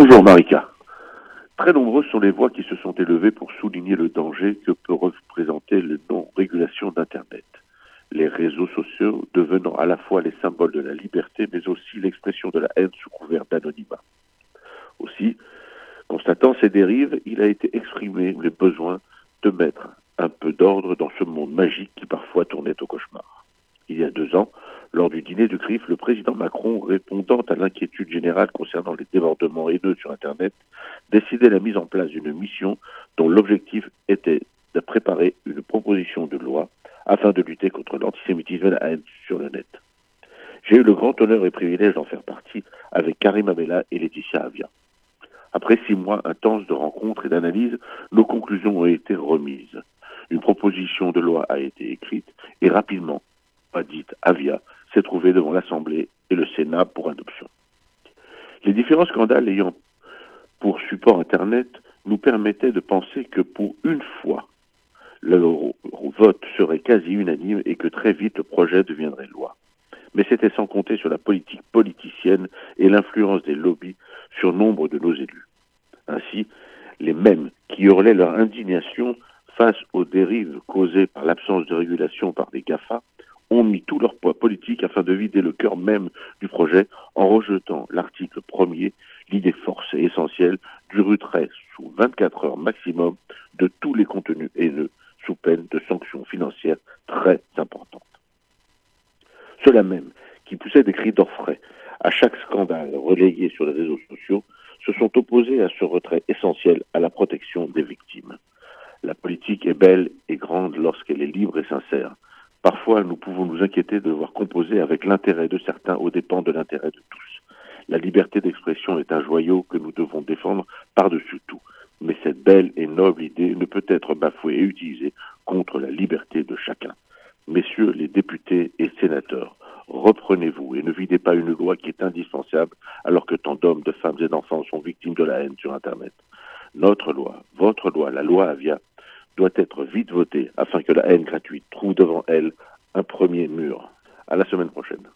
Bonjour Marika. Très nombreuses sont les voix qui se sont élevées pour souligner le danger que peut représenter le non-régulation d'Internet. Les réseaux sociaux devenant à la fois les symboles de la liberté, mais aussi l'expression de la haine sous couvert d'anonymat. Aussi, constatant ces dérives, il a été exprimé le besoin de mettre un peu d'ordre dans ce monde magique qui parfois tournait au cauchemar. Il y a deux ans, dîner du CRIF, le président Macron, répondant à l'inquiétude générale concernant les débordements haineux sur Internet, décidait la mise en place d'une mission dont l'objectif était de préparer une proposition de loi afin de lutter contre l'antisémitisme et la haine sur le net. J'ai eu le grand honneur et privilège d'en faire partie avec Karim Abella et Laetitia Avia. Après six mois intenses de rencontres et d'analyses, nos conclusions ont été remises. Une proposition de loi a été écrite et rapidement, pas dite Avia, s'est trouvée devant l'Assemblée et le Sénat pour adoption. Les différents scandales ayant pour support Internet nous permettaient de penser que pour une fois, le vote serait quasi unanime et que très vite le projet deviendrait loi. Mais c'était sans compter sur la politique politicienne et l'influence des lobbies sur nombre de nos élus. Ainsi, les mêmes qui hurlaient leur indignation face aux dérives causées par l'absence de régulation par des GAFA ont mis tout leur poids politique afin de vider le cœur même du projet en rejetant l'article premier, l'idée force et essentielle du retrait sous 24 heures maximum de tous les contenus haineux sous peine de sanctions financières très importantes. Ceux-là même qui poussaient des cris d'orfraie à chaque scandale relayé sur les réseaux sociaux se sont opposés à ce retrait essentiel à la protection des victimes. La politique est belle et grande lorsqu'elle est libre et sincère. Parfois, nous pouvons nous inquiéter de devoir composer avec l'intérêt de certains aux dépens de l'intérêt de tous. La liberté d'expression est un joyau que nous devons défendre par-dessus tout. Mais cette belle et noble idée ne peut être bafouée et utilisée contre la liberté de chacun. Messieurs les députés et sénateurs, reprenez-vous et ne videz pas une loi qui est indispensable alors que tant d'hommes, de femmes et d'enfants sont victimes de la haine sur Internet. Notre loi, votre loi, la loi Avia, doit être vite votée afin que la haine gratuite trouve devant elle un premier mur. À la semaine prochaine.